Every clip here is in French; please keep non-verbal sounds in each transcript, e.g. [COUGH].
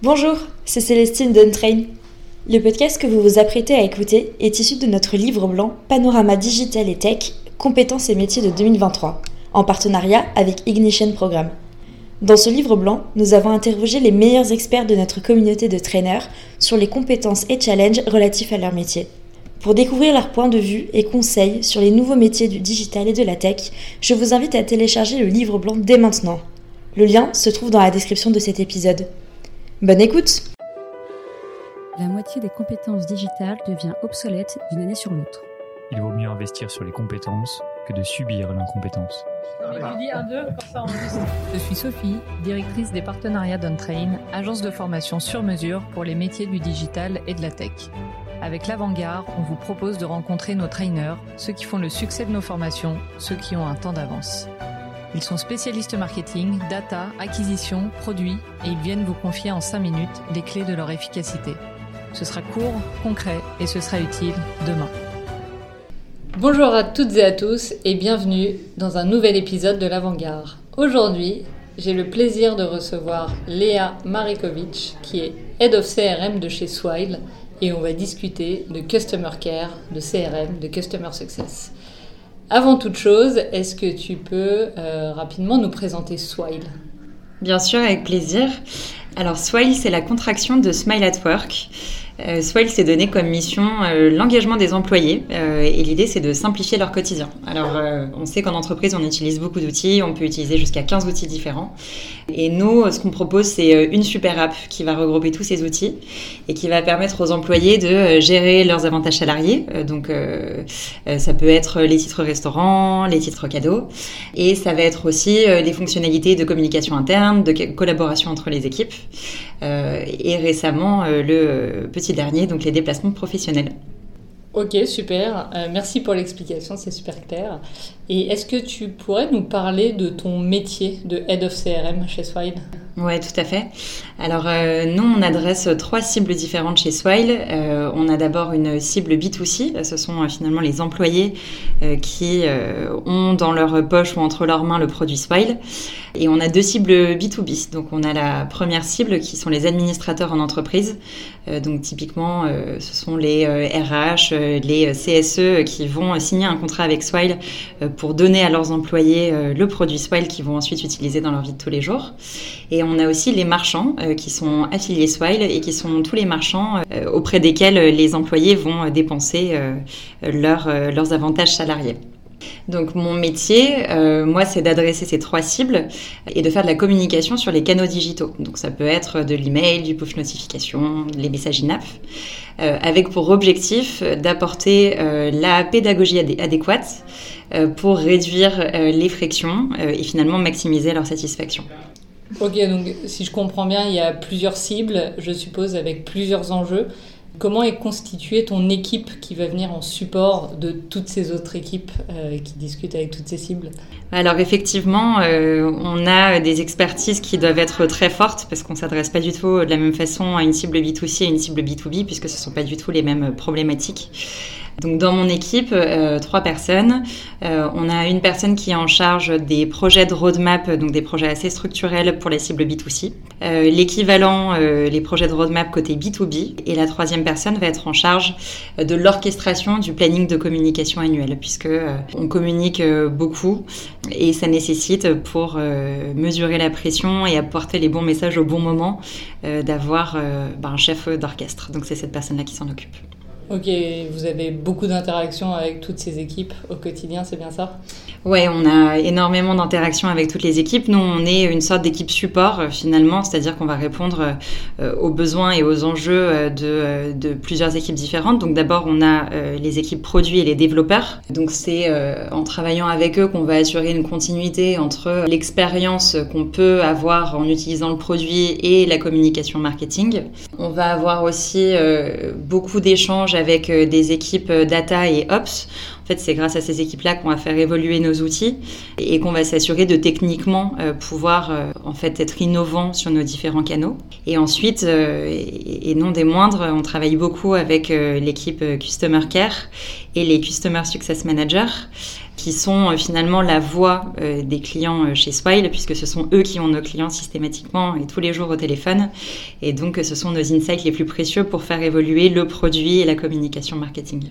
Bonjour, c'est Célestine d'Untrain. Le podcast que vous vous apprêtez à écouter est issu de notre livre blanc Panorama Digital et Tech, compétences et métiers de 2023, en partenariat avec Ignition Programme. Dans ce livre blanc, nous avons interrogé les meilleurs experts de notre communauté de traîneurs sur les compétences et challenges relatifs à leur métier. Pour découvrir leurs points de vue et conseils sur les nouveaux métiers du digital et de la tech, je vous invite à télécharger le livre blanc dès maintenant. Le lien se trouve dans la description de cet épisode. Bonne écoute La moitié des compétences digitales devient obsolète d'une année sur l'autre. Il vaut mieux investir sur les compétences que de subir l'incompétence. Je suis Sophie, directrice des partenariats d'Untrain, agence de formation sur mesure pour les métiers du digital et de la tech. Avec l'Avant-Garde, on vous propose de rencontrer nos trainers, ceux qui font le succès de nos formations, ceux qui ont un temps d'avance. Ils sont spécialistes marketing, data, acquisition, produits et ils viennent vous confier en 5 minutes les clés de leur efficacité. Ce sera court, concret et ce sera utile demain. Bonjour à toutes et à tous et bienvenue dans un nouvel épisode de l'Avant-Garde. Aujourd'hui, j'ai le plaisir de recevoir Léa Marikovic qui est Head of CRM de chez Swile et on va discuter de Customer Care, de CRM, de Customer Success. Avant toute chose, est-ce que tu peux euh, rapidement nous présenter Swile? Bien sûr, avec plaisir. Alors, Swile, c'est la contraction de Smile at Work. Euh, Swile s'est donné comme mission euh, l'engagement des employés euh, et l'idée c'est de simplifier leur quotidien. Alors euh, on sait qu'en entreprise on utilise beaucoup d'outils, on peut utiliser jusqu'à 15 outils différents et nous ce qu'on propose c'est euh, une super app qui va regrouper tous ces outils et qui va permettre aux employés de euh, gérer leurs avantages salariés. Euh, donc ça peut être les titres restaurants, les titres cadeaux et ça va être aussi les fonctionnalités de communication interne, de collaboration entre les équipes et récemment le petit dernier, donc les déplacements professionnels. Ok, super. Euh, merci pour l'explication, c'est super clair. Et est-ce que tu pourrais nous parler de ton métier de Head of CRM chez Swile? Ouais, tout à fait. Alors, euh, nous, on adresse trois cibles différentes chez Swile. Euh, on a d'abord une cible B2C. Ce sont euh, finalement les employés euh, qui euh, ont dans leur poche ou entre leurs mains le produit Swile. Et on a deux cibles B2B. Donc, on a la première cible qui sont les administrateurs en entreprise. Euh, donc, typiquement, ce sont les RH, les CSE qui vont signer un contrat avec Swile pour donner à leurs employés le produit Swile qu'ils vont ensuite utiliser dans leur vie de tous les jours. Et on a aussi les marchands euh, qui sont affiliés Swile et qui sont tous les marchands euh, auprès desquels les employés vont dépenser euh, leur, leurs avantages salariés. Donc mon métier, euh, moi, c'est d'adresser ces trois cibles et de faire de la communication sur les canaux digitaux. Donc ça peut être de l'email, du push notification, les messages in-app, euh, avec pour objectif d'apporter euh, la pédagogie adé adéquate pour réduire les frictions et finalement maximiser leur satisfaction. Ok, donc si je comprends bien, il y a plusieurs cibles, je suppose, avec plusieurs enjeux. Comment est constituée ton équipe qui va venir en support de toutes ces autres équipes euh, qui discutent avec toutes ces cibles? Alors effectivement, euh, on a des expertises qui doivent être très fortes parce qu'on s'adresse pas du tout de la même façon à une cible B2C et une cible B2B puisque ce sont pas du tout les mêmes problématiques. Donc dans mon équipe, euh, trois personnes. Euh, on a une personne qui est en charge des projets de roadmap, donc des projets assez structurels pour les cibles B2C. Euh, L'équivalent, euh, les projets de roadmap côté B2B. Et la troisième personne va être en charge de l'orchestration du planning de communication annuel, puisque euh, on communique euh, beaucoup et ça nécessite pour mesurer la pression et apporter les bons messages au bon moment d'avoir bah, un chef d'orchestre. Donc c'est cette personne-là qui s'en occupe. Ok, vous avez beaucoup d'interactions avec toutes ces équipes au quotidien, c'est bien ça? Ouais, on a énormément d'interactions avec toutes les équipes. Nous, on est une sorte d'équipe support euh, finalement, c'est-à-dire qu'on va répondre euh, aux besoins et aux enjeux euh, de, de plusieurs équipes différentes. Donc d'abord, on a les équipes produits et les développeurs. Donc c'est en travaillant avec eux qu'on va assurer une continuité entre l'expérience qu'on peut avoir en utilisant le produit et la communication marketing. On va avoir aussi beaucoup d'échanges avec des équipes data et ops. En fait, c'est grâce à ces équipes-là qu'on va faire évoluer nos outils et qu'on va s'assurer de techniquement euh, pouvoir euh, en fait être innovant sur nos différents canaux. Et ensuite, euh, et, non des moindres, on travaille beaucoup avec l'équipe Customer Care et les Customer Success Managers. Qui sont finalement la voix des clients chez Swile, puisque ce sont eux qui ont nos clients systématiquement et tous les jours au téléphone. Et donc, ce sont nos insights les plus précieux pour faire évoluer le produit et la communication marketing.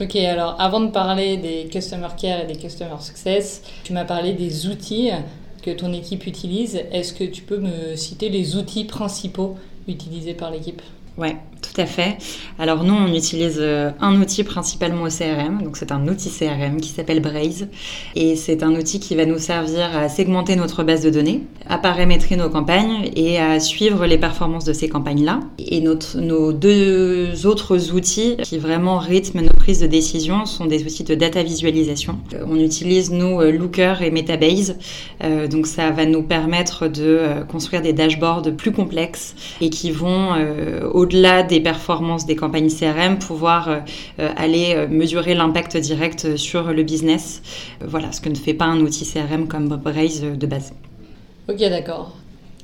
Ok, alors avant de parler des Customer Care et des Customer Success, tu m'as parlé des outils que ton équipe utilise. Est-ce que tu peux me citer les outils principaux utilisés par l'équipe? Ouais, tout à fait. Alors nous, on utilise euh, un outil principalement au CRM. Donc c'est un outil CRM qui s'appelle Braze. Et c'est un outil qui va nous servir à segmenter notre base de données, à paramétrer nos campagnes et à suivre les performances de ces campagnes-là. Et notre, nos deux autres outils qui vraiment rythment nos prises de décision sont des outils de data visualisation. Euh, on utilise nous euh, Looker et Metabase. donc ça va nous permettre de construire des dashboards plus complexes et qui vont au au-delà des performances des campagnes CRM, pouvoir euh, euh, aller euh, mesurer l'impact direct sur le business. voilà, ce que ne fait pas un outil CRM comme Braze de base. Ok, d'accord.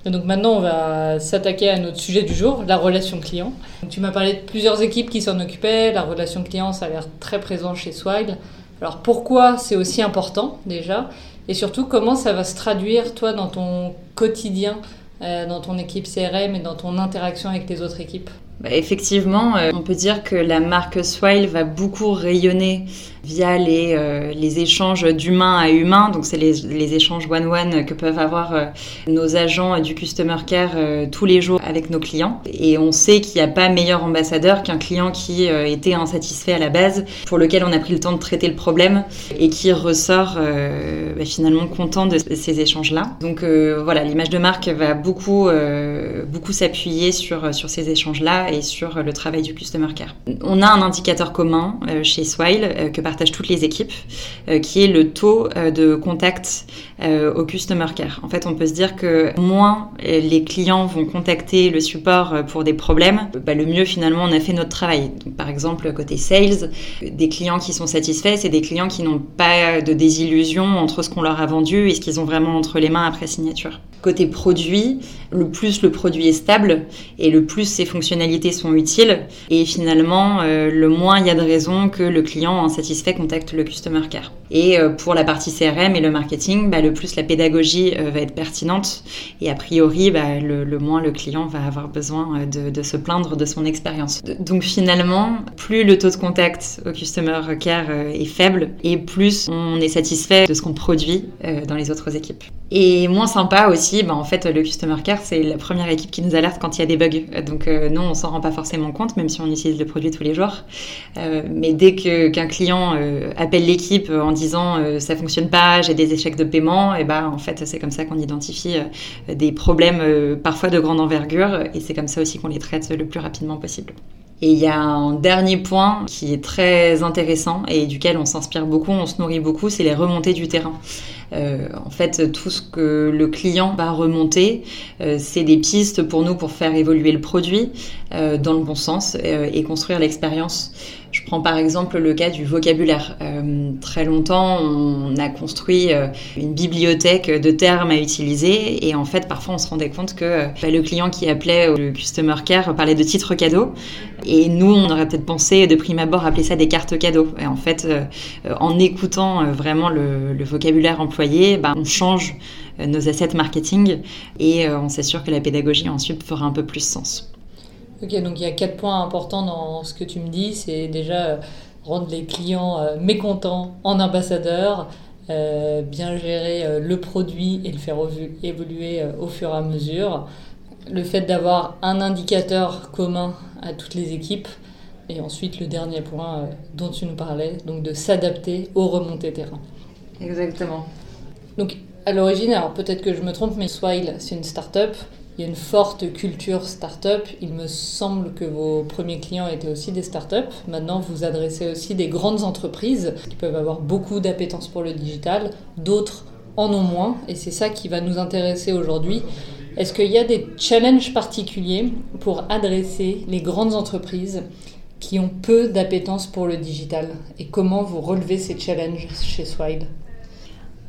Donc maintenant, on va s'attaquer à notre sujet du jour, la relation client. tu m'as parlé de plusieurs équipes qui s'en occupaient. La relation client, ça a l'air très présent chez Swile. Alors pourquoi c'est aussi important déjà? Et surtout, comment ça va se traduire, toi, dans ton quotidien dans ton équipe CRM et dans ton interaction avec les autres équipes? Bah, Effectivement, euh, on peut dire que la marque Swile va beaucoup rayonner via les, euh, les échanges d'humain à humain. Donc, c'est les, les, échanges one-one que peuvent avoir euh, nos agents du Customer Care euh, tous les jours avec nos clients. Et on sait qu'il n'y a pas meilleur ambassadeur qu'un client qui était insatisfait à la base, pour lequel on a pris le temps de traiter le problème et qui ressort bah, finalement content de ces échanges-là. Donc, voilà, l'image de marque va beaucoup, beaucoup s'appuyer sur, sur ces échanges-là et sur le travail du Customer Care. On a un indicateur commun chez Swile que toutes les équipes, euh, qui est le taux euh, de contact euh, au customer care. En fait, on peut se dire que moins les clients vont contacter le support pour des problèmes, bah, le mieux finalement on a fait notre travail. par exemple, côté sales, des clients qui sont satisfaits, c'est des clients qui n'ont pas de désillusion entre ce qu'on leur a vendu et ce qu'ils ont vraiment entre les mains après signature. Côté produit, le plus le produit est stable et le plus ses fonctionnalités sont utiles et finalement le moins il y a de raisons que le client insatisfait contacte le customer care. Et euh, pour la partie CRM et le marketing, bah, le plus la pédagogie euh, va être pertinente et a priori, bah, le, moins le client va avoir besoin euh, de, se plaindre de son expérience. Donc finalement, plus le taux de contact au customer care est faible et plus on est satisfait de ce qu'on produit dans les autres équipes. Et moins sympa aussi, bah, en fait, le customer care, c'est la première équipe qui nous alerte quand il y a des bugs. Donc non, on s'en rend pas forcément compte, même si on utilise le produit tous les jours. mais dès qu'un client euh, appelle l'équipe en disant euh, ça fonctionne pas, j'ai des échecs de paiement, et ben en fait c'est comme ça qu'on identifie euh, des problèmes parfois de grande envergure et c'est comme ça aussi qu'on les traite le plus rapidement possible. Et il y a un dernier point qui est très intéressant et duquel on s'inspire beaucoup, on se nourrit beaucoup, c'est les remontées du terrain. Euh, en fait, tout ce que le client va remonter, euh, c'est des pistes pour nous pour faire évoluer le produit euh, dans le bon sens et construire l'expérience. Je prends par exemple le cas du vocabulaire. très longtemps, on a construit une bibliothèque de termes à utiliser et en fait, parfois, on se rendait compte que bah, le client qui appelait le customer care parlait de titres cadeaux et nous, on aurait peut-être pensé de prime abord appeler ça des cartes cadeaux. Et en fait, en écoutant vraiment le, le vocabulaire employé bah, on change euh, nos assets marketing et euh, on s'assure que la pédagogie ensuite fera un peu plus sens. Ok, donc il y a quatre points importants dans ce que tu me dis. C'est déjà euh, rendre les clients mécontents en ambassadeurs, bien gérer le produit et le faire évoluer au fur et à mesure. Le fait d'avoir un indicateur commun à toutes les équipes. Et ensuite, le dernier point dont tu nous parlais, donc de s'adapter aux remontées terrain. Exactement. Donc, à l'origine, alors peut-être que je me trompe, mais Swile, c'est une start-up. Il y a une forte culture start-up. Il me semble que vos premiers clients étaient aussi des start-up. Maintenant, vous adressez aussi des grandes entreprises qui peuvent avoir beaucoup d'appétence pour le digital. D'autres en ont moins. Et c'est ça qui va nous intéresser aujourd'hui. Est-ce qu'il y a des challenges particuliers pour adresser les grandes entreprises qui ont peu d'appétence pour le digital? Et comment vous relevez ces challenges chez Swile?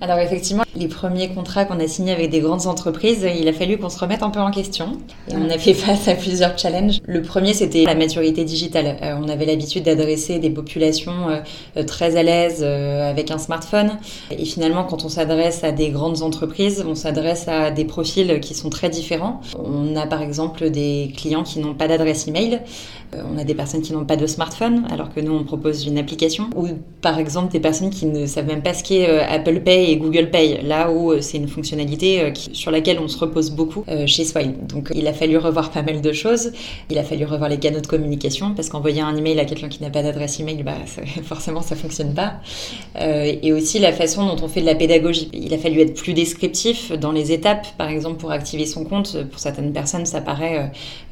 Alors effectivement, les premiers contrats qu'on a signés avec des grandes entreprises, il a fallu qu'on se remette un peu en question. On a fait [LAUGHS] face à plusieurs challenges. Le premier, c'était la maturité digitale. Euh, on avait l'habitude d'adresser des populations euh, très à l'aise euh, avec un smartphone. Et finalement, quand on s'adresse à des grandes entreprises, on s'adresse à des profils qui sont très différents. On a par exemple des clients qui n'ont pas d'adresse email. On a des personnes qui n'ont pas de smartphone, alors que nous, on propose une application. Ou par exemple, des personnes qui ne savent même pas ce qu'est Apple Pay et Google Pay, là où euh, c'est une fonctionnalité euh, sur laquelle on se repose beaucoup euh, chez Swile. Donc il a fallu revoir pas mal de choses. Il a fallu revoir les canaux de communication parce qu'envoyer un email à quelqu'un qui n'a pas d'adresse email, bah, [LAUGHS] forcément ça fonctionne pas. et aussi la façon dont on fait de la pédagogie. Il a fallu être plus descriptif dans les étapes, par exemple pour activer son compte. Pour certaines personnes, ça paraît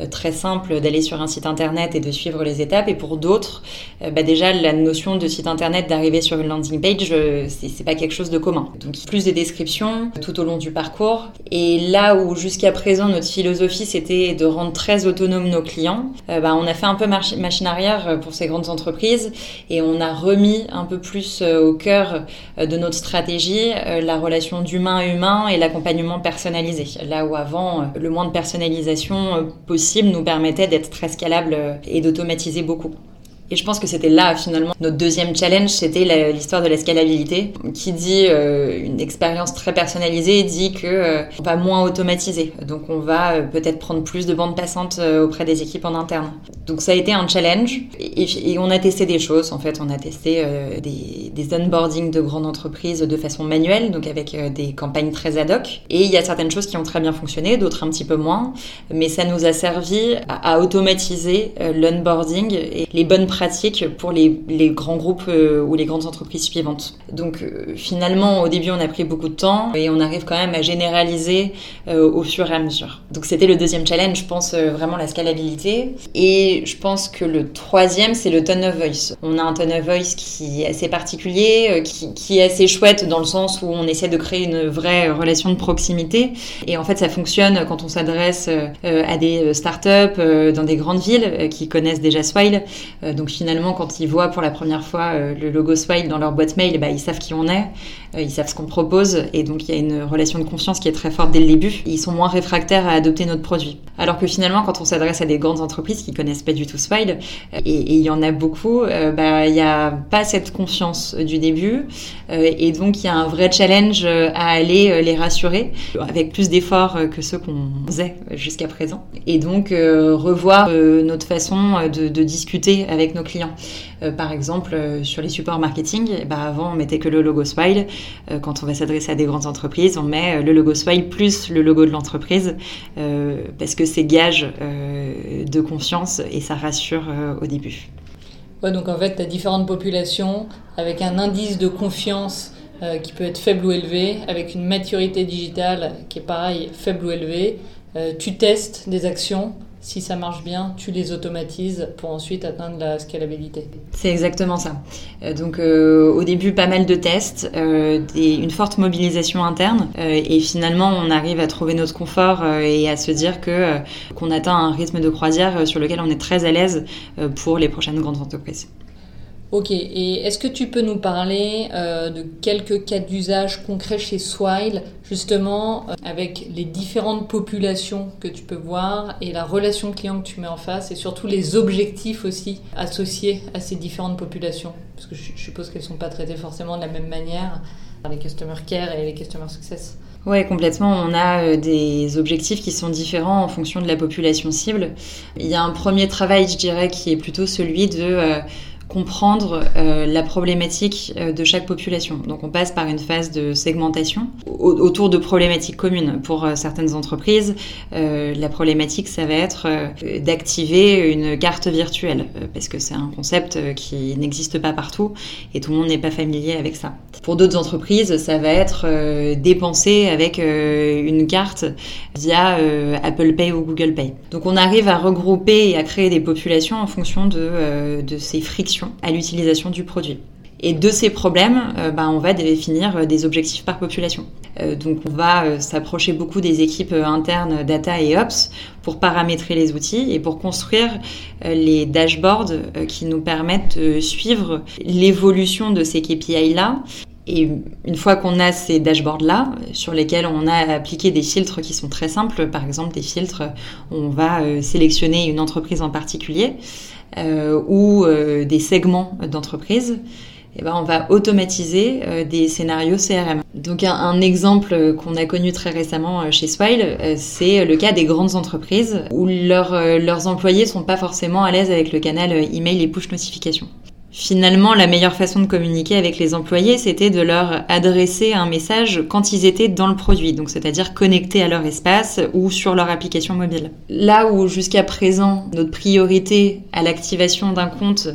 très simple d'aller sur un site internet et de suivre les étapes. Et pour d'autres, bah, déjà la notion de site internet, d'arriver sur une landing page, c'est pas quelque chose de commun. Donc plus des descriptions tout au long du parcours. Et là où jusqu'à présent notre philosophie c'était de rendre très autonomes nos clients, euh, bah, on a fait un peu machine arrière pour ces grandes entreprises et on a remis un peu plus euh, au cœur euh, de notre stratégie la relation d'humain à humain et l'accompagnement personnalisé. Là où avant le moins de personnalisation possible nous permettait d'être très scalable et d'automatiser beaucoup. Et je pense que c'était là finalement notre deuxième challenge, c'était l'histoire de la scalabilité, qui dit euh, une expérience très personnalisée dit que euh, on va moins automatiser, donc on va euh, peut-être prendre plus de bandes passantes auprès des équipes en interne. Donc ça a été un challenge et, on a testé des choses. En fait, on a testé des, des onboarding de grandes entreprises de façon manuelle, donc avec des campagnes très ad hoc. Et il y a certaines choses qui ont très bien fonctionné, d'autres un petit peu moins, mais ça nous a servi à, à automatiser l'onboarding et les bonnes pratique pour les, les grands groupes euh, ou les grandes entreprises suivantes. Donc euh, finalement, au début, on a pris beaucoup de temps et on arrive quand même à généraliser euh, au fur et à mesure. Donc c'était le deuxième challenge, je pense vraiment la scalabilité. Et je pense que le troisième, c'est le tone of voice. On a un tone of voice qui est assez particulier, qui, est assez chouette dans le sens où on essaie de créer une vraie relation de proximité. Et en fait, ça fonctionne quand on s'adresse à des startups dans des grandes villes qui connaissent déjà Swile. Donc finalement, quand ils voient pour la première fois euh, le logo Swile dans leur boîte mail, bah, ils savent qui on est, euh, ils savent ce qu'on propose, et donc il y a une relation de confiance qui est très forte dès le début. Ils sont moins réfractaires à adopter notre produit. Alors que finalement, quand on s'adresse à des grandes entreprises qui connaissent pas du tout Swile, euh, et, il y en a beaucoup, bah, il n'y a pas cette confiance du début, et donc il y a un vrai challenge à aller les rassurer avec plus d'efforts que ceux qu'on faisait jusqu'à présent, et donc revoir notre façon de, de discuter avec nos clients. Euh, par exemple, euh, sur les supports marketing, bah avant on mettait que le logo Swile. Euh, quand on va s'adresser à des grandes entreprises, on met le logo Swile plus le logo de l'entreprise parce que c'est gage de confiance et ça rassure au début. Donc en fait, tu as différentes populations avec un indice de confiance qui peut être faible ou élevé, avec une maturité digitale qui est pareil, faible ou élevée. tu testes des actions si ça marche bien, tu les automatises pour ensuite atteindre la scalabilité. C'est exactement ça. Euh, donc euh, au début, pas mal de tests, euh, une forte mobilisation interne, et finalement, on arrive à trouver notre confort et à se dire que qu'on atteint un rythme de croisière sur lequel on est très à l'aise pour les prochaines grandes entreprises. Ok, et est-ce que tu peux nous parler euh, de quelques cas d'usage concrets chez Swile, justement euh, avec les différentes populations que tu peux voir et la relation client que tu mets en face et surtout les objectifs aussi associés à ces différentes populations? Parce que je, suppose qu'elles ne sont pas traitées forcément de la même manière par les Customer Care et les Customer Success. Oui, complètement. On a euh, des objectifs qui sont différents en fonction de la population cible. Il y a un premier travail, je dirais, qui est plutôt celui de comprendre euh, la problématique euh, de chaque population. Donc on passe par une phase de segmentation autour de problématiques communes. Pour euh, certaines entreprises, la problématique, ça va être d'activer une carte virtuelle, parce que c'est un concept qui n'existe pas partout et tout le monde n'est pas familier avec ça. Pour d'autres entreprises, ça va être dépenser avec une carte via Apple Pay ou Google Pay. Donc on arrive à regrouper et à créer des populations en fonction de, de ces frictions à l'utilisation du produit. Et de ces problèmes, euh, bah, on va définir euh, des objectifs par population. Euh, donc on va s'approcher beaucoup des équipes internes data et ops pour paramétrer les outils et pour construire les dashboards qui nous permettent de suivre l'évolution de ces KPI-là Et une fois qu'on a ces dashboards-là, sur lesquels on a appliqué des filtres qui sont très simples, par exemple des filtres on va euh, sélectionner une entreprise en particulier euh, ou euh, des segments d'entreprise, eh ben, on va automatiser des scénarios CRM. Donc un, un exemple qu'on a connu très récemment chez Swile, c'est le cas des grandes entreprises où leurs employés sont pas forcément à l'aise avec le canal email et push notification. Finalement, la meilleure façon de communiquer avec les employés, c'était de leur adresser un message quand ils étaient dans le produit, donc c'est-à-dire connectés à leur espace ou sur leur application mobile. Là où jusqu'à présent, notre priorité à l'activation d'un compte,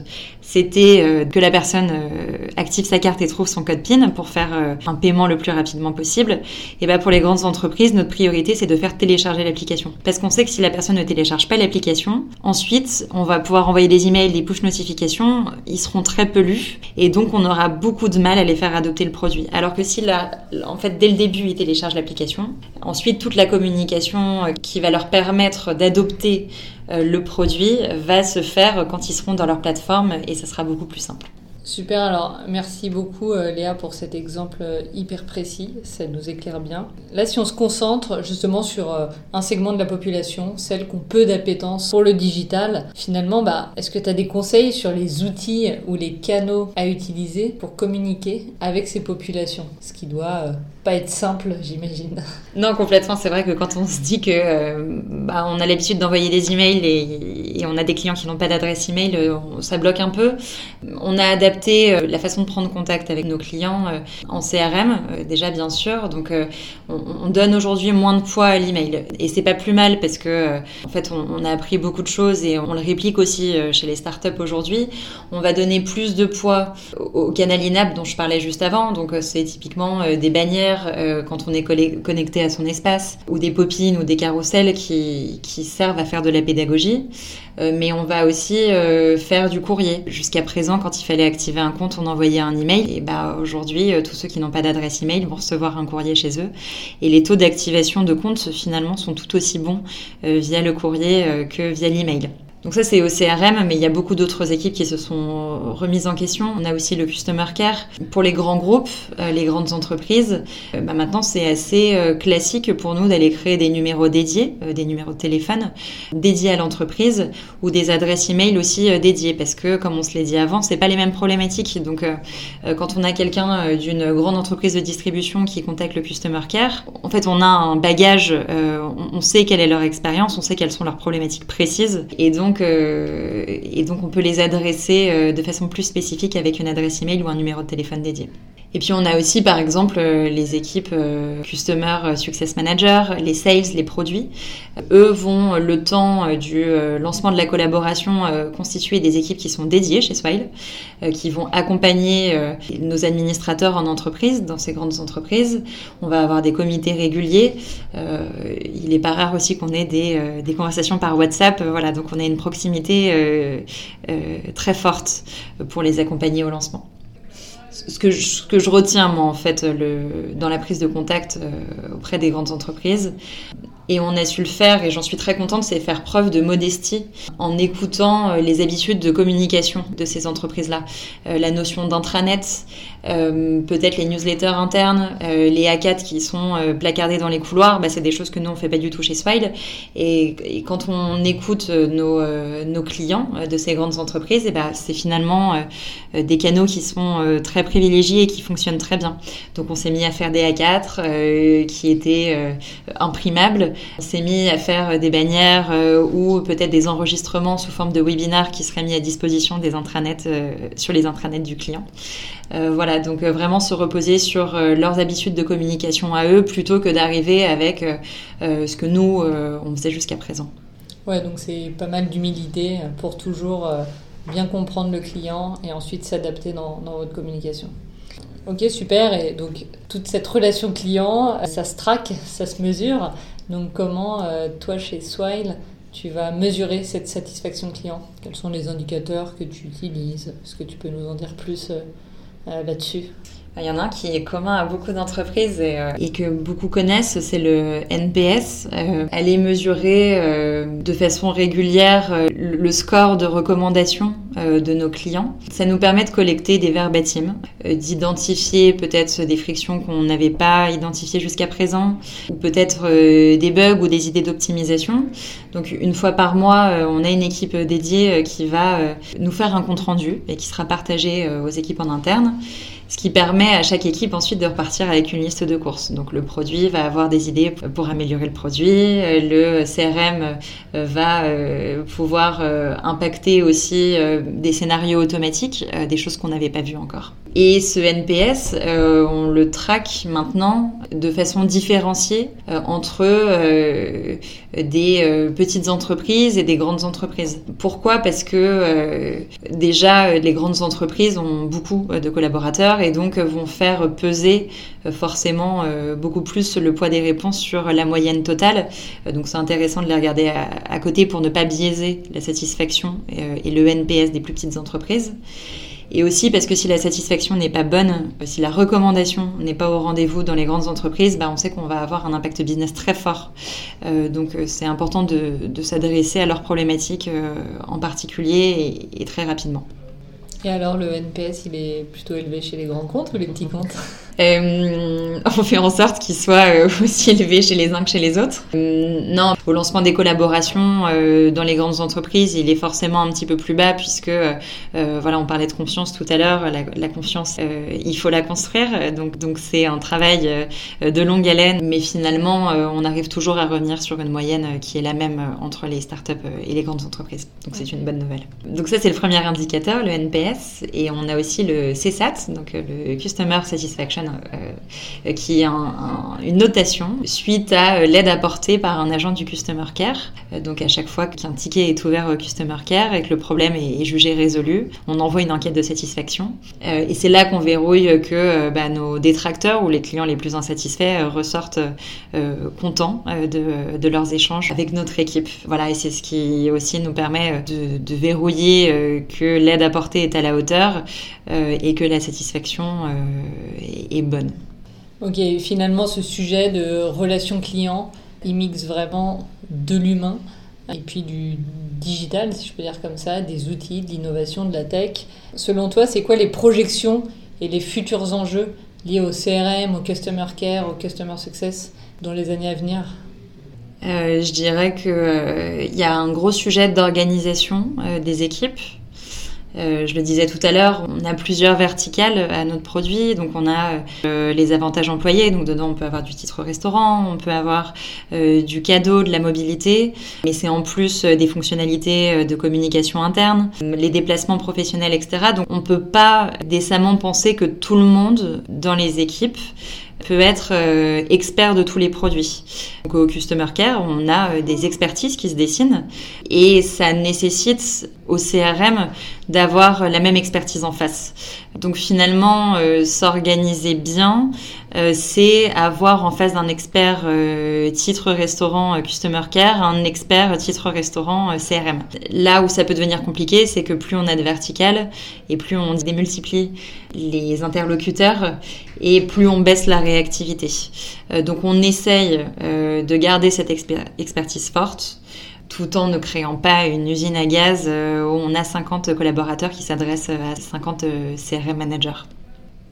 c'était euh, que la personne euh, active sa carte et trouve son code PIN pour faire euh, un paiement le plus rapidement possible. Et ben pour les grandes entreprises, notre priorité c'est de faire télécharger l'application. Parce qu'on sait que si la personne ne télécharge pas l'application, ensuite on va pouvoir envoyer des emails, des push notifications, ils seront très peu lus et donc on aura beaucoup de mal à les faire adopter le produit. Alors que si là, en fait dès le début ils téléchargent l'application, ensuite toute la communication qui va leur permettre d'adopter le produit va se faire quand ils seront dans leur plateforme et ça sera beaucoup plus simple. Super, alors merci beaucoup euh, Léa pour cet exemple euh, hyper précis, ça nous éclaire bien. Là, si on se concentre justement sur un segment de la population, celle qui ont peu d'appétence pour le digital, finalement, bah, est-ce que tu as des conseils sur les outils ou les canaux à utiliser pour communiquer avec ces populations? Ce qui doit pas être simple, j'imagine. Non, complètement. C'est vrai que quand on se dit que euh, bah, on a l'habitude d'envoyer des emails et, et, on a des clients qui n'ont pas d'adresse email, euh, ça bloque un peu. On a adapté euh, la façon de prendre contact avec nos clients en CRM, déjà bien sûr. Donc, on, on, donne aujourd'hui moins de poids à l'email et c'est pas plus mal parce que en fait, on, on, a appris beaucoup de choses et on le réplique aussi chez les startups aujourd'hui. On va donner plus de poids au, au canal INAP dont je parlais juste avant. Donc, c'est typiquement des bannières euh, quand on est connecté à son espace, ou des popines ou des carousels qui, servent à faire de la pédagogie. Euh, mais on va aussi euh, faire du courrier. Jusqu'à présent, quand il fallait activer un compte, on envoyait un email. Et bah aujourd'hui, tous ceux qui n'ont pas d'adresse email vont recevoir un courrier chez eux. Et les taux d'activation de compte finalement sont tout aussi bons via le courrier que via l'email. Donc ça c'est au CRM, mais il y a beaucoup d'autres équipes qui se sont remises en question. On a aussi le Customer Care. Pour les grands groupes, euh, les grandes entreprises, euh, bah maintenant c'est assez euh, classique pour nous d'aller créer des numéros dédiés, des numéros de téléphone dédiés à l'entreprise ou des adresses email aussi dédiées parce que comme on se l'a dit avant, c'est pas les mêmes problématiques. Donc quand on a quelqu'un d'une grande entreprise de distribution qui contacte le Customer Care, en fait on a un bagage, on sait quelle est leur expérience, on sait quelles sont leurs problématiques précises et donc euh, et donc on peut les adresser euh, de façon plus spécifique avec une adresse email ou un numéro de téléphone dédié. Et puis on a aussi par exemple euh, les équipes euh, Customer euh, Success Manager, les sales, les produits. Eux vont le temps du lancement de la collaboration constituer des équipes qui sont dédiées chez Swile, qui vont accompagner nos administrateurs en entreprise, dans ces grandes entreprises. On va avoir des comités réguliers. Il est pas rare aussi qu'on ait des, des, conversations par WhatsApp. Voilà, donc on a une proximité très forte pour les accompagner au lancement ce que, je, retiens, moi, en fait, le, dans la prise de contact euh, auprès des grandes entreprises, et on a su le faire, et j'en suis très contente, c'est faire preuve de modestie en écoutant euh, les habitudes de communication de ces entreprises-là. Euh, la notion d'intranet, peut-être les newsletters internes, les A4 qui sont placardés dans les couloirs, bah, c'est des choses que nous on fait pas du tout chez Swile. Et, quand on écoute nos, nos clients de ces grandes entreprises, bah, c'est finalement des canaux qui sont très privilégiés et qui fonctionnent très bien. Donc on s'est mis à faire des A4 qui étaient imprimables on s'est mis à faire des bannières euh, ou peut-être des enregistrements sous forme de webinaires qui seraient mis à disposition des intranets euh, sur les intranets du client. Euh, voilà, donc vraiment se reposer sur leurs habitudes de communication à eux plutôt que d'arriver avec ce que nous on faisait jusqu'à présent. Ouais, donc c'est pas mal d'humilité pour toujours bien comprendre le client et ensuite s'adapter dans, votre communication. Ok, super. Et donc, toute cette relation client, ça se traque, [LAUGHS] ça se mesure. Donc comment, euh, toi, chez Swile, tu vas mesurer cette satisfaction client? Quels sont les indicateurs que tu utilises? Est-ce que tu peux nous en dire plus euh, euh, là-dessus? Il y en a un qui est commun à beaucoup d'entreprises et, euh, que beaucoup connaissent, c'est le NPS. Euh, elle est mesurée euh, de façon régulière euh, le score de recommandation euh, de nos clients. Ça nous permet de collecter des verbatims, d'identifier peut-être des frictions qu'on n'avait pas identifiées jusqu'à présent, ou peut-être des bugs ou des idées d'optimisation. Donc une fois par mois, on a une équipe dédiée qui va nous faire un compte rendu et qui sera partagé aux équipes en interne ce qui permet à chaque équipe ensuite de repartir avec une liste de courses. Donc le produit va avoir des idées pour améliorer le produit, le CRM euh, va euh, pouvoir euh, impacter aussi des scénarios automatiques, des choses qu'on n'avait pas vues encore. Et ce NPS, on le traque maintenant de façon différenciée entre des petites entreprises et des grandes entreprises. Pourquoi? Parce que déjà les grandes entreprises ont beaucoup de collaborateurs et donc euh, vont faire peser euh, forcément euh, beaucoup plus le poids des réponses sur la moyenne totale. Donc c'est intéressant de les regarder à, côté pour ne pas biaiser la satisfaction et le NPS des plus petites entreprises. Et aussi parce que si la satisfaction n'est pas bonne, si la recommandation n'est pas au rendez-vous dans les grandes entreprises, bah, on sait qu'on va avoir un impact business très fort. donc c'est important de, s'adresser à leurs problématiques en particulier et très rapidement. Et alors, le NPS, il est plutôt élevé chez les grands comptes ou les petits comptes? Euh, [LAUGHS] On fait en sorte qu'il soit euh, [LAUGHS] aussi élevé chez les uns que chez les autres. Euh, non, au lancement des collaborations dans les grandes entreprises, il est forcément un petit peu plus bas puisque, voilà, on parlait de confiance tout à l'heure. La, confiance, il faut la construire. Donc, donc c'est un travail de longue haleine, mais finalement, on arrive toujours à revenir sur une moyenne qui est la même entre les startups et les grandes entreprises. Donc, c'est une bonne nouvelle. Donc, ça, c'est le premier indicateur, le NPS et on a aussi le CSAT, donc le Customer Satisfaction, euh, qui est une notation suite à euh, l'aide apportée par un agent du Customer Care. donc à chaque fois qu'un ticket est ouvert au Customer Care et que le problème est, jugé résolu, on envoie une enquête de satisfaction. et c'est là qu'on verrouille que bah, nos détracteurs ou les clients les plus insatisfaits ressortent contents de, leurs échanges avec notre équipe. Voilà, et c'est ce qui aussi nous permet de, de verrouiller que l'aide apportée est à la hauteur euh, et que la satisfaction euh, est, bonne. Ok, finalement, ce sujet de relation client, il mixe vraiment de l'humain et puis du digital, si je peux dire comme ça, des outils, de l'innovation, de la tech. Selon toi, c'est quoi les projections et les futurs enjeux liés au CRM, au Customer Care, au Customer Success dans les années à venir? Euh, Je dirais qu'il y a un gros sujet d'organisation des équipes. Euh, je le disais tout à l'heure, on a plusieurs verticales à notre produit. Donc on a euh, les avantages employés, donc dedans on peut avoir du titre restaurant, on peut avoir euh, du cadeau, de la mobilité, mais c'est en plus des fonctionnalités de communication interne, les déplacements professionnels, etc. Donc on peut pas décemment penser que tout le monde dans les équipes peut être euh, expert de tous les produits. Donc, au Customer Care, on a euh, des expertises qui se dessinent et ça nécessite au CRM d'avoir la même expertise en face. Donc finalement, euh, s'organiser bien, euh, c'est avoir en face d'un expert euh, titre restaurant Customer Care un expert titre restaurant CRM. Là où ça peut devenir compliqué, c'est que plus on a de verticales et plus on démultiplie les interlocuteurs et plus on baisse la réactivité. donc on essaye de garder cette expertise forte tout en ne créant pas une usine à gaz euh, où on a 50 collaborateurs qui s'adressent à 50 euh, CRM managers.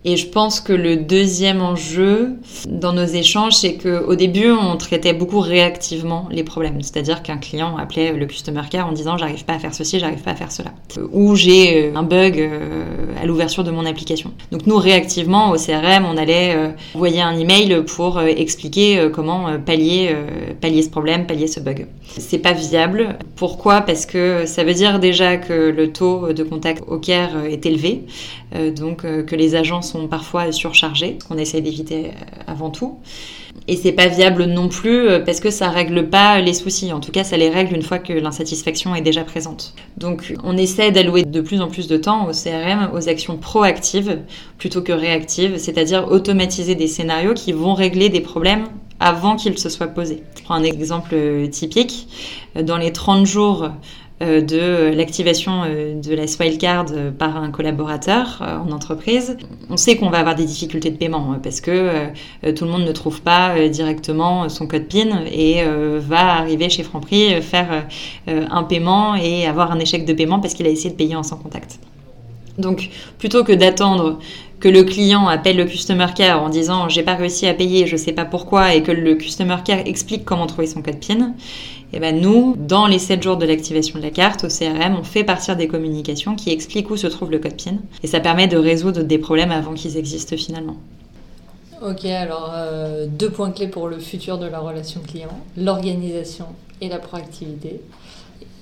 Et je pense que le deuxième enjeu dans nos échanges, c'est qu'au début, on traitait beaucoup réactivement les problèmes. C'est-à-dire qu'un client appelait le customer care en disant j'arrive pas à faire ceci, j'arrive pas à faire cela. Ou j'ai euh, un bug euh, à l'ouverture de mon application. Donc nous, réactivement, au CRM, on allait euh, envoyer un email pour expliquer comment pallier, pallier ce problème, pallier ce bug. C'est pas viable. Pourquoi? Parce que ça veut dire déjà que le taux de contact au care est élevé, donc que les agents sont parfois surchargés, ce qu'on essaie d'éviter euh, avant tout. Et c'est pas viable non plus euh, parce que ça règle pas les soucis. En tout cas, ça les règle une fois que l'insatisfaction est déjà présente. Donc, on essaie d'allouer de plus en plus de temps au CRM, aux actions proactives plutôt que réactives, c'est-à-dire automatiser des scénarios qui vont régler des problèmes avant qu'ils se soient posés. Je prends un exemple typique. Dans les 30 jours euh, de l'activation de la Swile Card par un collaborateur en entreprise, on sait qu'on va avoir des difficultés de paiement hein, parce que tout le monde ne trouve pas directement son code PIN et va arriver chez Franprix faire un paiement et avoir un échec de paiement parce qu'il a essayé de payer en sans contact. Donc plutôt que d'attendre que le client appelle le customer care en disant j'ai pas réussi à payer, je sais pas pourquoi, et que le customer care explique comment trouver son code PIN, et eh ben nous, dans les 7 jours de l'activation de la carte, au CRM, on fait partir des communications qui expliquent où se trouve le code PIN, et ça permet de résoudre des problèmes avant qu'ils existent finalement. Ok, alors euh, deux points clés pour le futur de la relation client, l'organisation et la proactivité.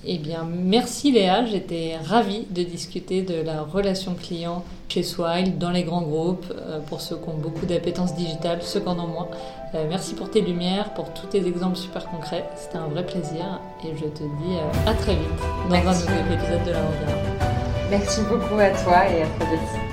Eh bien, merci Léa, j'étais ravie de discuter de la relation client chez Swile, dans les grands groupes, euh, pour ceux qui ont beaucoup d'appétence digitale, ceux qui en ont moins. Euh, merci pour tes lumières, pour tous tes exemples super concrets. C'était un vrai plaisir et je te dis euh, à très vite dans un nouvel épisode de La Regard. Merci beaucoup à toi et à très vite.